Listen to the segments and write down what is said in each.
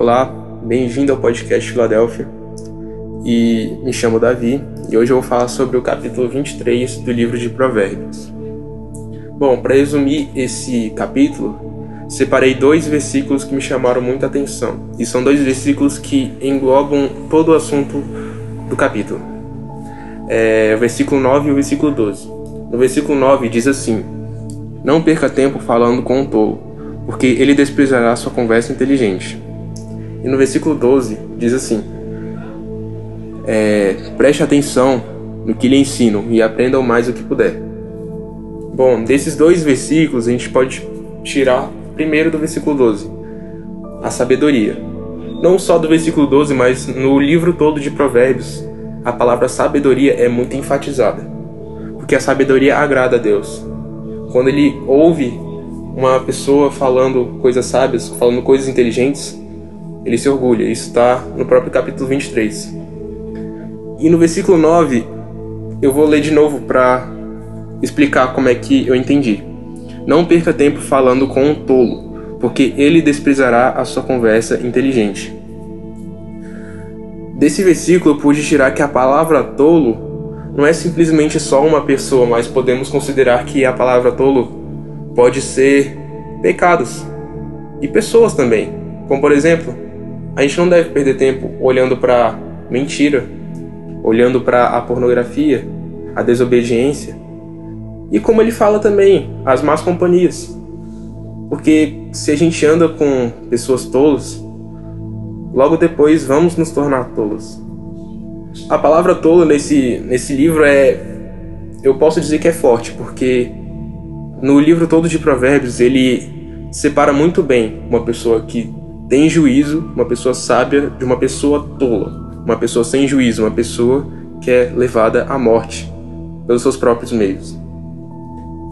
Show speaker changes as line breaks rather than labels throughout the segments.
Olá, bem-vindo ao podcast Filadélfia. E me chamo Davi e hoje eu vou falar sobre o capítulo 23 do livro de Provérbios. Bom, para resumir esse capítulo, separei dois versículos que me chamaram muita atenção. E são dois versículos que englobam todo o assunto do capítulo. É, o versículo 9 e o versículo 12. No versículo 9 diz assim: Não perca tempo falando com o tolo, porque ele desprezará sua conversa inteligente. E no versículo 12 diz assim: é, Preste atenção no que lhe ensino e aprenda o mais o que puder. Bom, desses dois versículos a gente pode tirar primeiro do versículo 12, a sabedoria. Não só do versículo 12, mas no livro todo de Provérbios, a palavra sabedoria é muito enfatizada. Porque a sabedoria agrada a Deus. Quando ele ouve uma pessoa falando coisas sábias, falando coisas inteligentes, ele se orgulha. Isso está no próprio capítulo 23. E no versículo 9, eu vou ler de novo para explicar como é que eu entendi. Não perca tempo falando com um tolo, porque ele desprezará a sua conversa inteligente. Desse versículo eu pude tirar que a palavra tolo não é simplesmente só uma pessoa, mas podemos considerar que a palavra tolo pode ser pecados e pessoas também. Como por exemplo, a gente não deve perder tempo olhando para mentira, olhando para a pornografia, a desobediência. E como ele fala também, as más companhias. Porque se a gente anda com pessoas tolas, logo depois vamos nos tornar tolos. A palavra tolo nesse, nesse livro é. Eu posso dizer que é forte, porque no livro todo de Provérbios ele separa muito bem uma pessoa que tem juízo, uma pessoa sábia, de uma pessoa tola, uma pessoa sem juízo, uma pessoa que é levada à morte pelos seus próprios meios.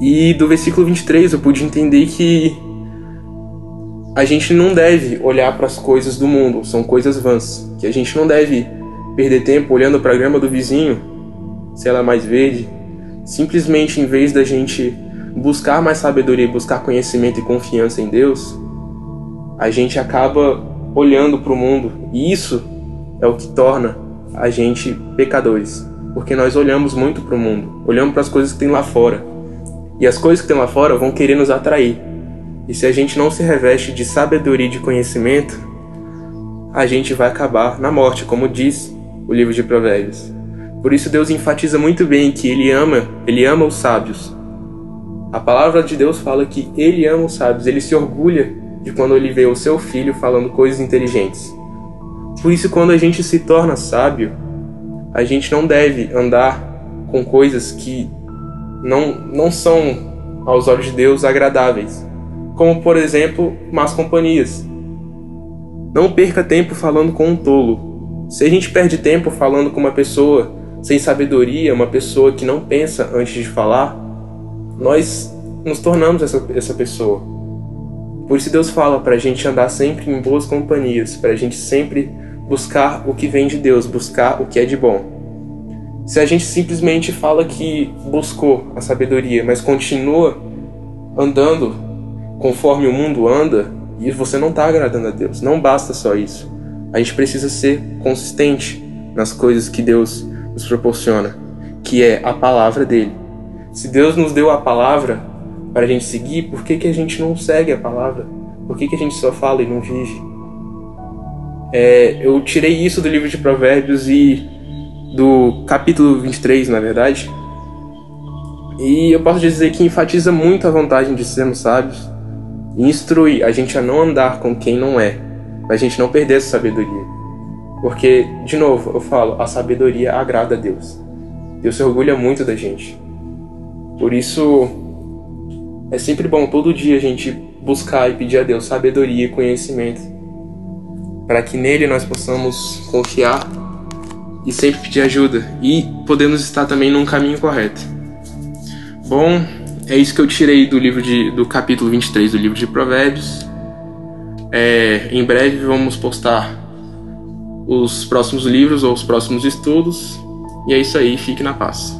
E do versículo 23 eu pude entender que a gente não deve olhar para as coisas do mundo, são coisas vãs, que a gente não deve perder tempo olhando para a grama do vizinho, se ela é mais verde, simplesmente em vez da gente buscar mais sabedoria, buscar conhecimento e confiança em Deus, a gente acaba olhando para o mundo e isso é o que torna a gente pecadores, porque nós olhamos muito para o mundo, olhamos para as coisas que tem lá fora e as coisas que tem lá fora vão querer nos atrair. E se a gente não se reveste de sabedoria e de conhecimento, a gente vai acabar na morte, como diz o livro de Provérbios. Por isso Deus enfatiza muito bem que ele ama, ele ama os sábios. A palavra de Deus fala que ele ama os sábios, ele se orgulha de quando ele vê o seu filho falando coisas inteligentes. Por isso, quando a gente se torna sábio, a gente não deve andar com coisas que não, não são, aos olhos de Deus, agradáveis. Como, por exemplo, más companhias. Não perca tempo falando com um tolo. Se a gente perde tempo falando com uma pessoa sem sabedoria, uma pessoa que não pensa antes de falar, nós nos tornamos essa, essa pessoa. Por isso Deus fala para a gente andar sempre em boas companhias, para a gente sempre buscar o que vem de Deus, buscar o que é de bom. Se a gente simplesmente fala que buscou a sabedoria, mas continua andando conforme o mundo anda, e você não está agradando a Deus. Não basta só isso. A gente precisa ser consistente nas coisas que Deus nos proporciona, que é a palavra dele. Se Deus nos deu a palavra, para a gente seguir, por que, que a gente não segue a palavra? Por que, que a gente só fala e não vive? É, eu tirei isso do livro de Provérbios e do capítulo 23, na verdade. E eu posso dizer que enfatiza muito a vantagem de sermos sábios e instrui a gente a não andar com quem não é, para a gente não perder essa sabedoria. Porque, de novo, eu falo, a sabedoria agrada a Deus. Deus se orgulha muito da gente. Por isso, é sempre bom todo dia a gente buscar e pedir a Deus sabedoria e conhecimento, para que nele nós possamos confiar e sempre pedir ajuda e podemos estar também num caminho correto. Bom, é isso que eu tirei do livro de, do capítulo 23 do livro de Provérbios. É, em breve vamos postar os próximos livros ou os próximos estudos. E é isso aí, fique na paz.